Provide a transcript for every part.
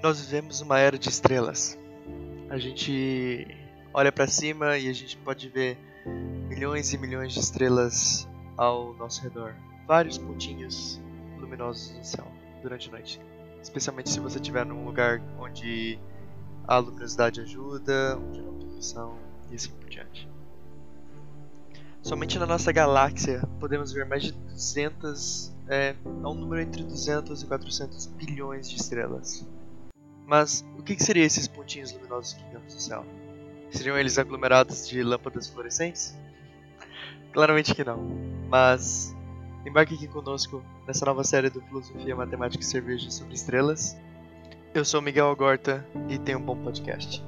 Nós vivemos uma era de estrelas. A gente olha para cima e a gente pode ver milhões e milhões de estrelas ao nosso redor. Vários pontinhos luminosos no céu durante a noite. Especialmente se você estiver num lugar onde a luminosidade ajuda, onde não tem poluição e assim por diante. Somente na nossa galáxia podemos ver mais de 200, é, é um número entre 200 e 400 bilhões de estrelas. Mas o que, que seriam esses pontinhos luminosos que vemos no céu? Seriam eles aglomerados de lâmpadas fluorescentes? Claramente que não. Mas embarque aqui conosco nessa nova série do Filosofia, Matemática e Cerveja sobre Estrelas. Eu sou Miguel Agorta e tenho um bom podcast.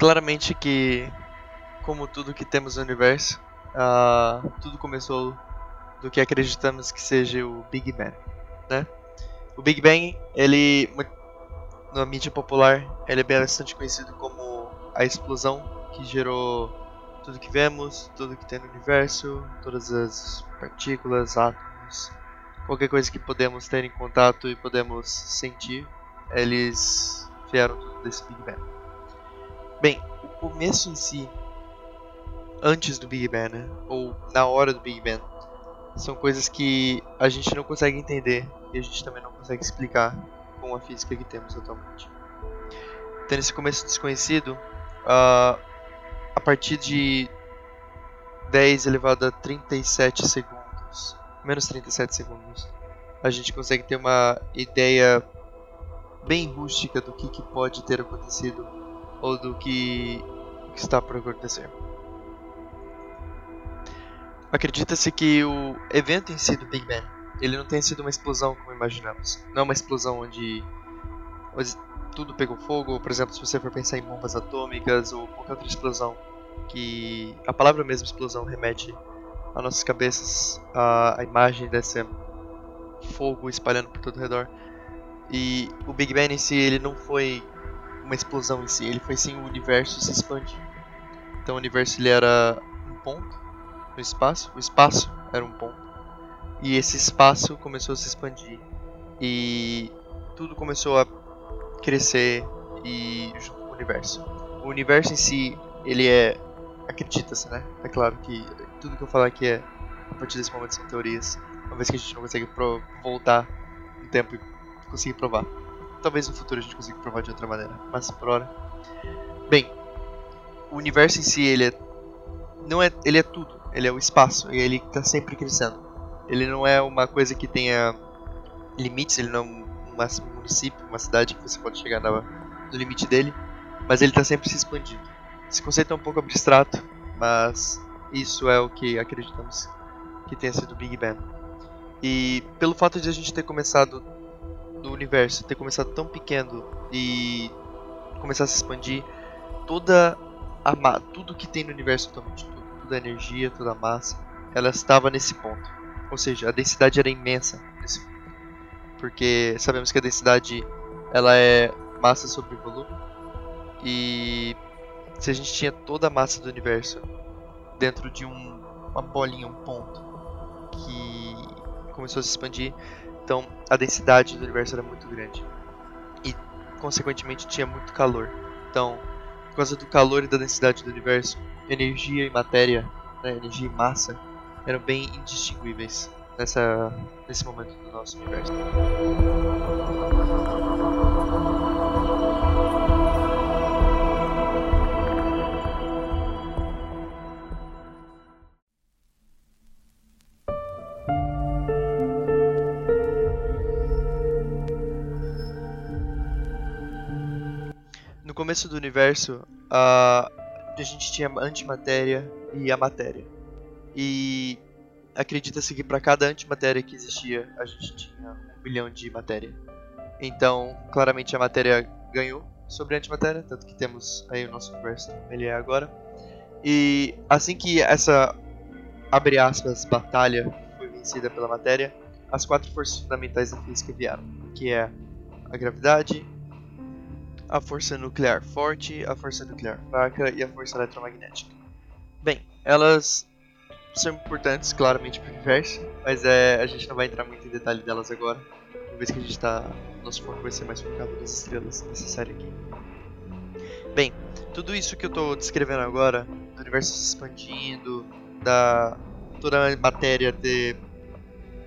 Claramente que, como tudo que temos no universo, uh, tudo começou do que acreditamos que seja o Big Bang, né? O Big Bang, ele na mídia popular, ele é bastante conhecido como a explosão que gerou tudo que vemos, tudo que tem no universo, todas as partículas, átomos, qualquer coisa que podemos ter em contato e podemos sentir, eles vieram tudo desse Big Bang. Bem, o começo em si, antes do Big Bang, né? ou na hora do Big Bang, são coisas que a gente não consegue entender e a gente também não consegue explicar com a física que temos atualmente. Então, nesse começo desconhecido, uh, a partir de 10 elevado a 37 segundos, menos 37 segundos, a gente consegue ter uma ideia bem rústica do que, que pode ter acontecido ou do que, está por acontecer. Acredita-se que o evento em si do Big Bang ele não tenha sido uma explosão como imaginamos. Não é uma explosão onde, onde tudo pegou fogo, por exemplo, se você for pensar em bombas atômicas ou qualquer outra explosão, que a palavra mesmo explosão remete às nossas cabeças a, a imagem desse fogo espalhando por todo o redor. E o Big Bang em si ele não foi uma explosão em si, ele foi sim o universo se expandir. Então o universo ele era um ponto no espaço, o espaço era um ponto. E esse espaço começou a se expandir e tudo começou a crescer e junto com o universo. O universo em si, ele é acredita-se, né? É claro que tudo que eu falar aqui é a partir desse momento são teorias, uma vez que a gente não consegue voltar no tempo e conseguir provar. Talvez no futuro a gente consiga provar de outra maneira, mas por hora. Bem, o universo em si, ele é não é, ele é tudo, ele é o espaço e ele está sempre crescendo. Ele não é uma coisa que tenha limites, ele não é um município, uma cidade que você pode chegar no limite dele, mas ele está sempre se expandindo. Esse conceito é um pouco abstrato, mas isso é o que acreditamos que tenha sido o Big Bang. E pelo fato de a gente ter começado do universo ter começado tão pequeno e começar a se expandir, toda a tudo que tem no universo atualmente, tudo, toda a energia, toda a massa, ela estava nesse ponto. Ou seja, a densidade era imensa nesse ponto. Porque sabemos que a densidade ela é massa sobre volume. E se a gente tinha toda a massa do universo dentro de um, uma bolinha, um ponto que começou a se expandir, então a densidade do universo era muito grande. E consequentemente tinha muito calor. Então, por causa do calor e da densidade do universo, energia e matéria, né, energia e massa, eram bem indistinguíveis nessa, nesse momento do nosso universo. Começo do universo, a, a gente tinha antimatéria e a matéria. E acredita-se que para cada antimatéria que existia, a gente tinha um bilhão de matéria. Então, claramente a matéria ganhou sobre a antimatéria, tanto que temos aí o nosso universo como ele é agora. E assim que essa, abre aspas, batalha foi vencida pela matéria, as quatro forças fundamentais da física vieram, que é a gravidade, a força nuclear forte, a força nuclear fraca e a força eletromagnética. Bem, elas são importantes, claramente, para o universo, mas é, a gente não vai entrar muito em detalhe delas agora, uma vez que a gente está. Nosso foco vai ser mais focado nas estrelas nessa série aqui. Bem, tudo isso que eu estou descrevendo agora, do universo se expandindo, da toda a matéria ter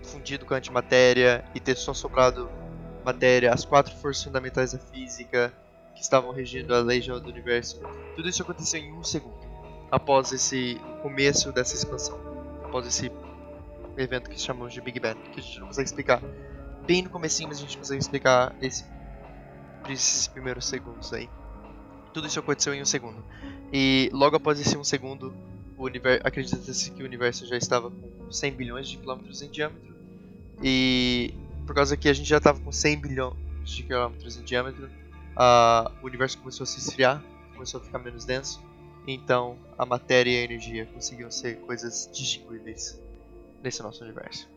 fundido com a antimatéria e ter só sobrado matéria, as quatro forças fundamentais da física estavam regindo a lei do universo, tudo isso aconteceu em um segundo, após esse começo dessa expansão, após esse evento que chamamos de Big Bang, que a gente não consegue explicar bem no comecinho, mas a gente consegue explicar esse, esses primeiros segundos aí. Tudo isso aconteceu em um segundo. E logo após esse um segundo, acredita-se que o universo já estava com 100 bilhões de quilômetros em diâmetro. E por causa que a gente já estava com 100 bilhões de quilômetros em diâmetro, o universo começou a se esfriar, começou a ficar menos denso. Então a matéria e a energia conseguiam ser coisas distinguíveis nesse nosso universo.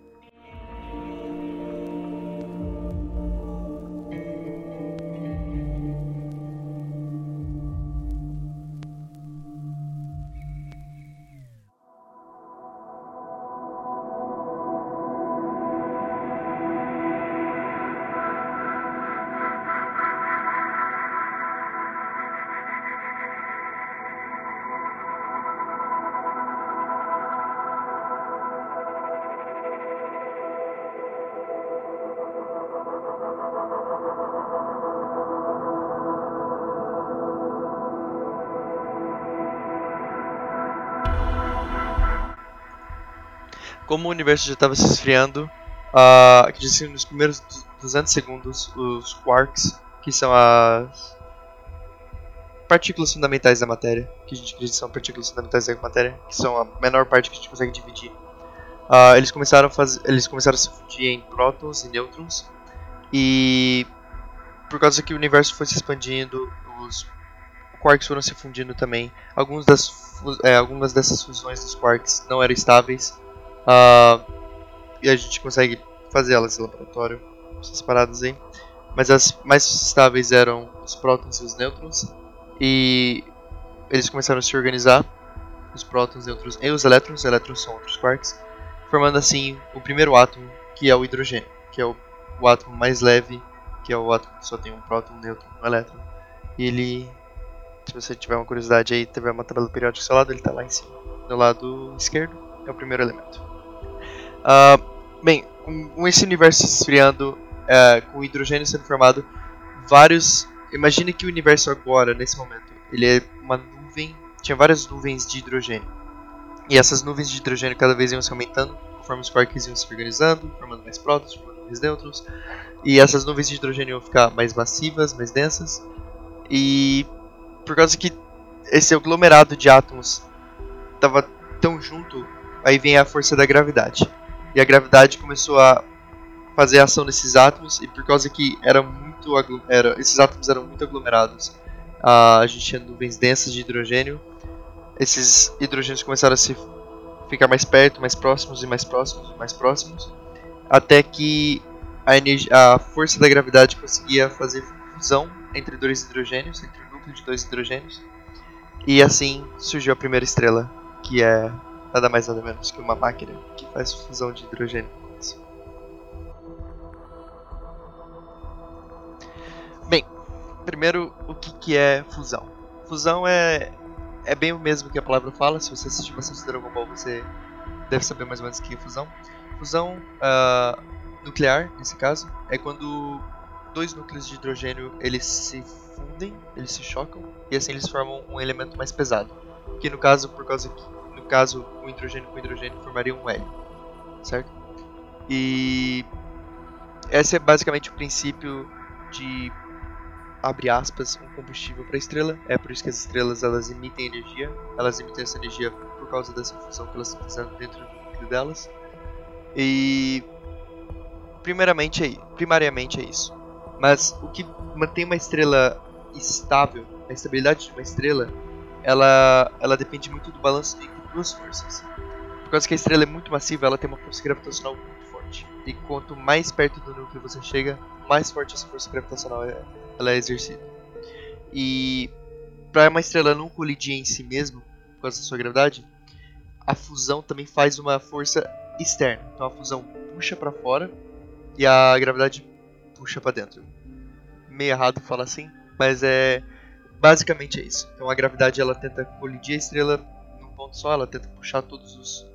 Como o universo já estava se esfriando, uh, que nos primeiros 200 segundos, os quarks, que são as partículas fundamentais da matéria, que a gente acredita são partículas fundamentais da matéria, que são a menor parte que a gente consegue dividir, uh, eles, começaram a eles começaram a se fundir em prótons e nêutrons, e por causa que o universo foi se expandindo, os quarks foram se fundindo também. Das, é, algumas dessas fusões dos quarks não eram estáveis, Uh, e a gente consegue fazer elas em laboratório, essas paradas aí. Mas as mais estáveis eram os prótons e os nêutrons. E eles começaram a se organizar, os prótons, nêutrons e os elétrons. Os elétrons são outros quarks, formando assim o primeiro átomo, que é o hidrogênio, que é o, o átomo mais leve, que é o átomo que só tem um próton, um nêutron e um elétron. E ele, se você tiver uma curiosidade aí, tiver uma tabela periódica do seu lado, ele está lá em cima. Do lado esquerdo é o primeiro elemento. Uh, bem, com, esse universo se esfriando, uh, com hidrogênio sendo formado, vários. Imagine que o universo agora, nesse momento, ele é uma nuvem. Tinha várias nuvens de hidrogênio. E essas nuvens de hidrogênio cada vez iam se aumentando, conforme os quarks iam se organizando, formando mais prótons, formando mais nêutrons. E essas nuvens de hidrogênio iam ficar mais massivas, mais densas. E por causa que esse aglomerado de átomos estava tão junto, aí vem a força da gravidade e a gravidade começou a fazer a ação desses átomos e por causa que era muito era, esses átomos eram muito aglomerados, a, gente tinha nuvens densas de hidrogênio. Esses hidrogênios começaram a se ficar mais perto, mais próximos e mais próximos, mais próximos, até que a, energia, a força da gravidade conseguia fazer fusão entre dois hidrogênios, entre o núcleo de dois hidrogênios, e assim surgiu a primeira estrela, que é nada mais nada menos que uma máquina que faz fusão de hidrogênio. Bem, primeiro o que, que é fusão? Fusão é, é bem o mesmo que a palavra fala, se você assistiu bastante Dragon Ball você deve saber mais ou menos o que é fusão. Fusão uh, nuclear, nesse caso, é quando dois núcleos de hidrogênio eles se fundem, eles se chocam e assim eles formam um elemento mais pesado. Que no caso, por causa que caso o hidrogênio com hidrogênio formaria um hélio, certo? E esse é basicamente o princípio de abre aspas, um combustível para a estrela. É por isso que as estrelas elas emitem energia. Elas emitem essa energia por causa dessa fusão que elas estão fazendo dentro do núcleo delas. E primeiramente é, primariamente é isso. Mas o que mantém uma estrela estável, a estabilidade de uma estrela, ela, ela depende muito do balanço entre duas forças. Por causa que a estrela é muito massiva, ela tem uma força gravitacional muito forte. E quanto mais perto do núcleo você chega, mais forte essa força gravitacional é, ela é exercida. E para uma estrela não colidir em si mesmo, por causa da sua gravidade, a fusão também faz uma força externa. Então a fusão puxa para fora e a gravidade puxa para dentro. Meio errado falar assim, mas é basicamente é isso. Então a gravidade ela tenta colidir a estrela num ponto só, ela tenta puxar todos os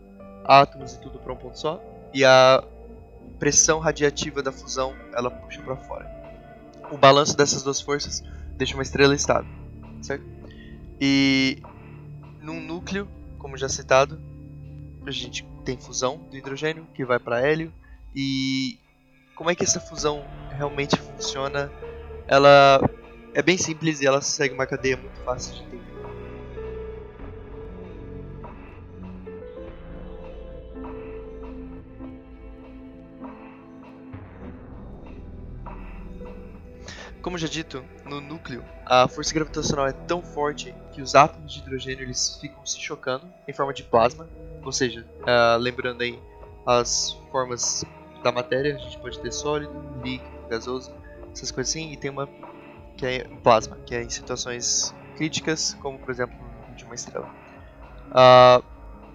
átomos e tudo para um ponto só, e a pressão radiativa da fusão ela puxa para fora. O balanço dessas duas forças deixa uma estrela estável, certo? E num núcleo, como já citado, a gente tem fusão do hidrogênio que vai para hélio e como é que essa fusão realmente funciona? Ela é bem simples e ela segue uma cadeia muito fácil de entender. Como já dito, no núcleo, a força gravitacional é tão forte que os átomos de hidrogênio eles ficam se chocando em forma de plasma, ou seja, uh, lembrando aí as formas da matéria, a gente pode ter sólido, líquido, gasoso, essas coisas assim, e tem uma que é plasma, que é em situações críticas, como por exemplo de uma estrela. Uh,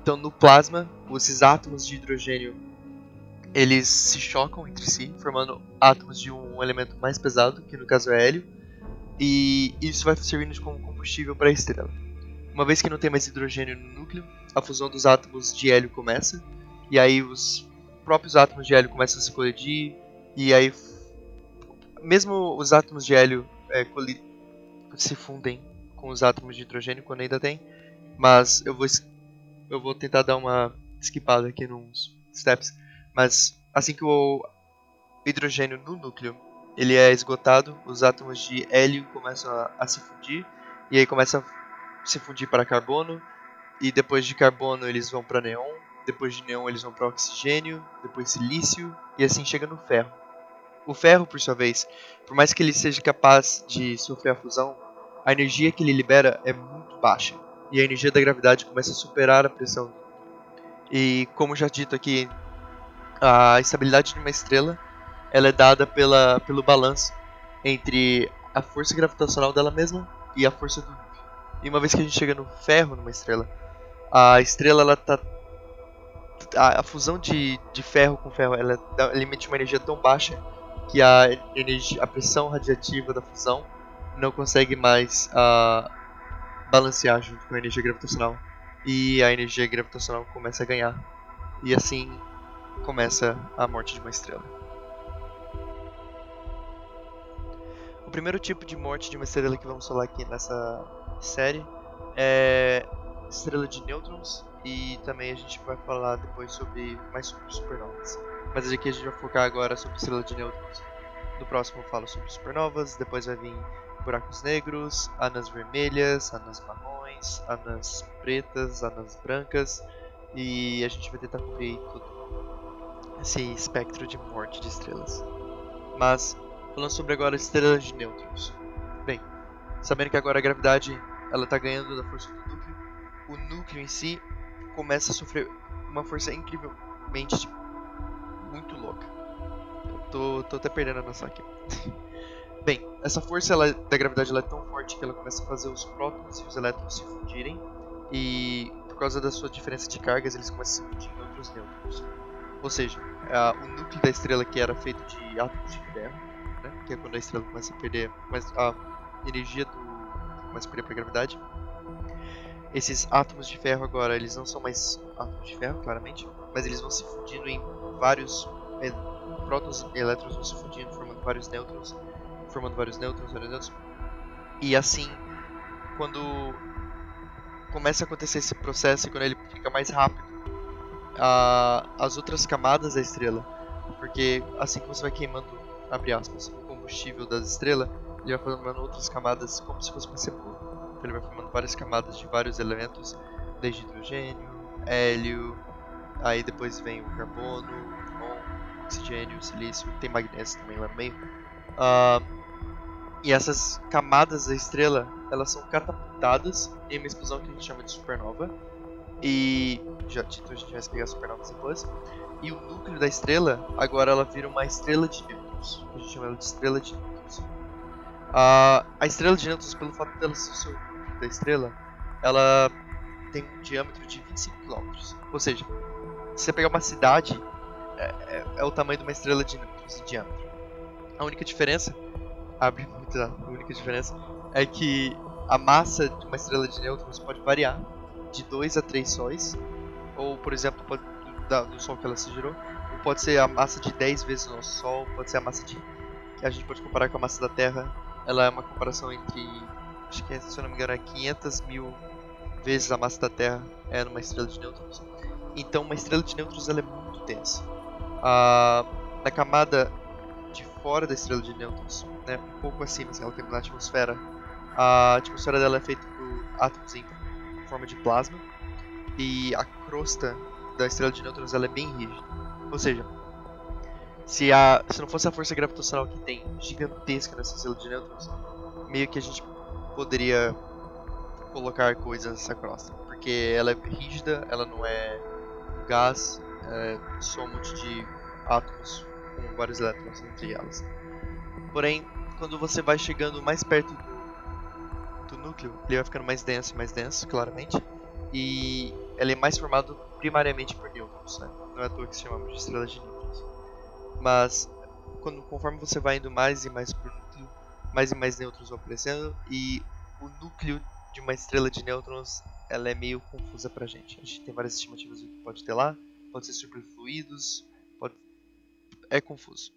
então no plasma, esses átomos de hidrogênio eles se chocam entre si, formando átomos de um elemento mais pesado, que no caso é hélio, e isso vai servindo como combustível para a estrela. Uma vez que não tem mais hidrogênio no núcleo, a fusão dos átomos de hélio começa, e aí os próprios átomos de hélio começam a se colidir, e aí mesmo os átomos de hélio é, se fundem com os átomos de hidrogênio quando ainda tem, mas eu vou eu vou tentar dar uma skipada aqui nos steps mas assim que o hidrogênio no núcleo ele é esgotado, os átomos de hélio começam a, a se fundir e aí começa a se fundir para carbono e depois de carbono eles vão para neon, depois de neon eles vão para oxigênio, depois silício e assim chega no ferro. O ferro, por sua vez, por mais que ele seja capaz de sofrer a fusão, a energia que ele libera é muito baixa e a energia da gravidade começa a superar a pressão. E como já dito aqui a estabilidade de uma estrela ela é dada pela, pelo balanço entre a força gravitacional dela mesma e a força do. E uma vez que a gente chega no ferro numa estrela, a estrela ela tá a, a fusão de, de ferro com ferro ela, ela emite uma energia tão baixa que a energia, a pressão radiativa da fusão não consegue mais uh, balancear junto com a energia gravitacional e a energia gravitacional começa a ganhar e assim começa a morte de uma estrela. O primeiro tipo de morte de uma estrela que vamos falar aqui nessa série é estrela de nêutrons e também a gente vai falar depois sobre mais sobre supernovas. Mas aqui a gente vai focar agora sobre estrela de nêutrons. No próximo eu falo sobre supernovas, depois vai vir buracos negros, anãs vermelhas, anãs marrons, anãs pretas, anãs brancas e a gente vai tentar cobrir tudo esse espectro de morte de estrelas. Mas, falando sobre agora estrelas de nêutrons. Bem, sabendo que agora a gravidade ela está ganhando da força do núcleo, o núcleo em si começa a sofrer uma força incrivelmente tô, tô até perdendo a noção aqui. Bem, essa força ela, da gravidade ela é tão forte que ela começa a fazer os prótons e os elétrons se fundirem e por causa da sua diferença de cargas eles começam a se fundir em outros nêutrons. Ou seja, o núcleo da estrela que era feito de átomos de ferro, né, que é quando a estrela começa a perder a energia do começa a perder para a gravidade. Esses átomos de ferro agora eles não são mais átomos de ferro, claramente, mas eles vão se fundindo em vários prótons e elétrons vão se fundindo, formando vários nêutrons, formando vários nêutrons, vários nêutrons. E assim, quando começa a acontecer esse processo, quando ele fica mais rápido a, as outras camadas da estrela. Porque assim que você vai queimando, abre aspas, o combustível das estrelas, ele vai formando outras camadas como se fosse uma cebola. Então ele vai formando várias camadas de vários elementos, desde hidrogênio, hélio, aí depois vem o carbono, oxigênio, silício, tem magnésio também lá no meio. Uh, e essas camadas da estrela, elas são catapultadas em uma explosão que a gente chama de supernova. E já então a gente vai explicar supernovas depois. E o núcleo da estrela, agora ela vira uma estrela de nêutrons. A gente chama ela de estrela de nêutrons. Uh, a estrela de nêutrons, pelo fato dela ser o núcleo da estrela, ela tem um diâmetro de 25 km. Ou seja, se você pegar uma cidade, é, é, é o tamanho de uma estrela de de diâmetro. A única diferença, abre muito a única diferença, é que a massa de uma estrela de nêutrons pode variar de 2 a 3 sóis, ou por exemplo, pode, do, do Sol que ela se girou, ou pode ser a massa de 10 vezes o nosso Sol, pode ser a massa de. que a gente pode comparar com a massa da Terra. Ela é uma comparação entre. acho que se eu não me engano é 500 mil vezes a massa da Terra é numa estrela de nêutrons. Então, uma estrela de nêutrons ela é muito densa. Ah, na camada de fora da estrela de nêutrons, né, um pouco acima, assim, ela tem uma atmosfera. A atmosfera dela é feita por átomos em forma de plasma e a crosta da estrela de nêutrons ela é bem rígida. Ou seja, se, a, se não fosse a força gravitacional que tem gigantesca nessa estrela de nêutrons, meio que a gente poderia colocar coisas nessa crosta. Porque ela é rígida, ela não é gás, é só um monte de átomos com vários elétrons entre elas. Porém, quando você vai chegando mais perto do, do núcleo, ele vai ficando mais denso e mais denso, claramente. E ele é mais formado primariamente por nêutrons, né? Não é à toa que se chamamos de estrelas de nêutrons. Mas quando, conforme você vai indo mais e mais pro núcleo, mais e mais nêutrons vão aparecendo e o núcleo de uma estrela de nêutrons ela é meio confusa pra gente. A gente tem várias estimativas do que pode ter lá, pode ser superfluidos, pode... é confuso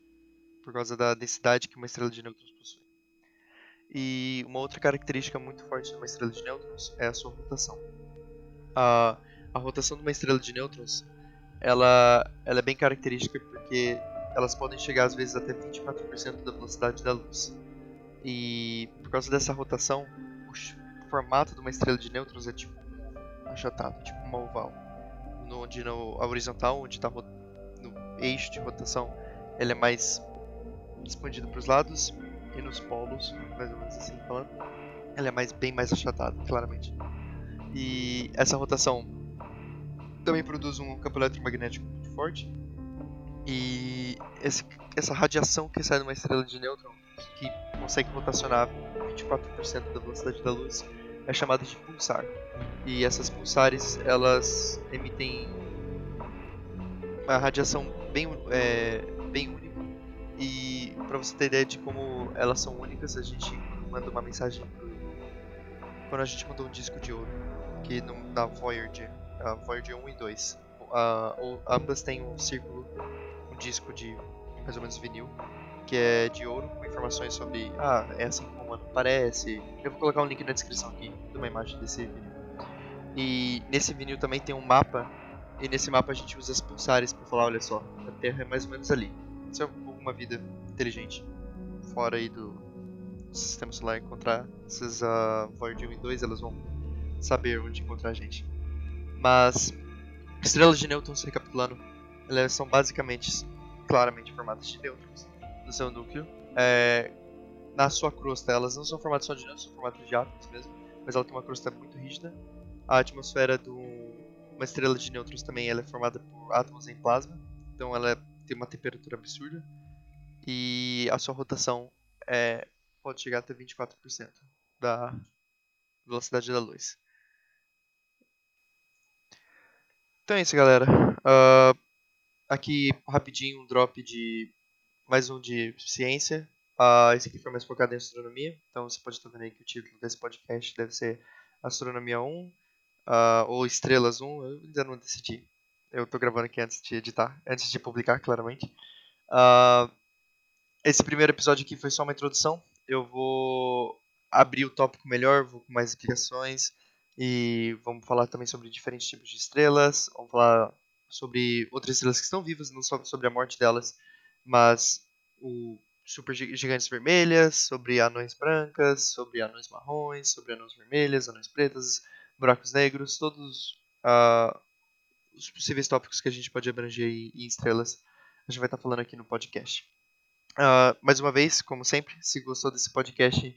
por causa da densidade que uma estrela de nêutrons possui. E uma outra característica muito forte de uma estrela de nêutrons é a sua rotação. A, a rotação de uma estrela de nêutrons ela, ela é bem característica porque elas podem chegar às vezes até 24% da velocidade da luz. E por causa dessa rotação, o formato de uma estrela de nêutrons é tipo achatado, tipo uma oval. No, onde no, a horizontal, onde está eixo de rotação, ele é mais expandido para os lados e nos polos, mais ou menos assim falando, ela é mais, bem mais achatada, claramente. E essa rotação também produz um campo eletromagnético muito forte. E esse, essa radiação que sai de uma estrela de nêutrons, que consegue rotacionar 24% da velocidade da luz, é chamada de pulsar. E essas pulsares, elas emitem uma radiação bem, é, bem única. E para você ter ideia de como elas são únicas, a gente manda uma mensagem pro... quando a gente mandou um disco de ouro, que no, na Voyager, a Voyager 1 e 2, a, ambas têm um círculo, um disco de mais ou menos vinil, que é de ouro, com informações sobre, ah, é assim como parece. Eu vou colocar um link na descrição aqui de uma imagem desse vinil. E nesse vinil também tem um mapa, e nesse mapa a gente usa as pulsares para falar, olha só, a Terra é mais ou menos ali. Se alguma vida inteligente fora aí do sistema solar encontrar essas uh, Voyager 1 e 2, elas vão saber onde encontrar a gente. Mas estrelas de nêutrons, recapitulando, elas são basicamente, claramente formadas de nêutrons no seu núcleo. É, na sua crosta, elas não são formadas só de nêutrons, são formadas de átomos mesmo, mas ela tem uma crosta muito rígida. A atmosfera de uma estrela de nêutrons também ela é formada por átomos em plasma, então ela tem uma temperatura absurda e a sua rotação é, pode chegar até 24% da velocidade da luz. Então é isso, galera. Uh, aqui, rapidinho, um drop de mais um de ciência. Uh, esse aqui foi mais focado em astronomia. Então você pode estar vendo aí que o título desse podcast deve ser Astronomia 1 uh, ou Estrelas 1. Eu ainda não decidi. Eu estou gravando aqui antes de editar, antes de publicar, claramente. Uh, esse primeiro episódio aqui foi só uma introdução. Eu vou abrir o tópico melhor, vou com mais explicações. E vamos falar também sobre diferentes tipos de estrelas. Vamos falar sobre outras estrelas que estão vivas, não só sobre a morte delas, mas o super gigantes vermelhas, sobre anões brancas, sobre anões marrons, sobre anões vermelhas, anões pretas, buracos negros, todos uh, os possíveis tópicos que a gente pode abranger em estrelas, a gente vai estar tá falando aqui no podcast. Uh, mais uma vez, como sempre, se gostou desse podcast,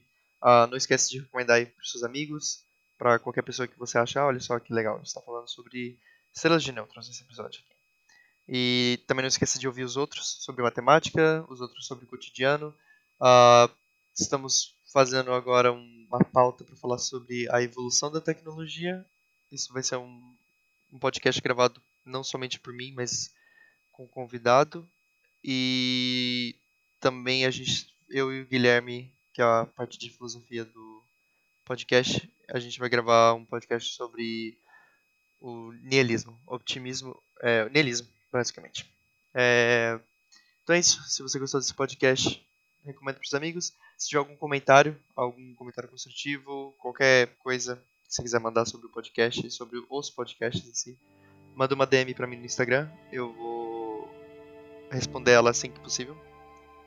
uh, não esquece de recomendar aí para seus amigos, para qualquer pessoa que você achar, olha só que legal, a gente está falando sobre estrelas de nêutrons nesse episódio. E também não esqueça de ouvir os outros sobre matemática, os outros sobre cotidiano. Uh, estamos fazendo agora uma pauta para falar sobre a evolução da tecnologia. Isso vai ser um, um podcast gravado não somente por mim, mas com convidado. E também a gente, eu e o Guilherme, que é a parte de filosofia do podcast, a gente vai gravar um podcast sobre o nihilismo, optimismo, é, nihilismo, basicamente. É... Então é isso. Se você gostou desse podcast, recomendo para os amigos. Se tiver algum comentário, algum comentário construtivo, qualquer coisa que você quiser mandar sobre o podcast, sobre os podcasts em si, manda uma DM para mim no Instagram. Eu vou responder ela assim que possível.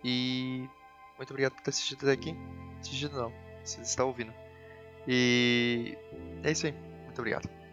E muito obrigado por ter assistido até aqui. Assistido não, você está ouvindo. E é isso aí. Muito obrigado.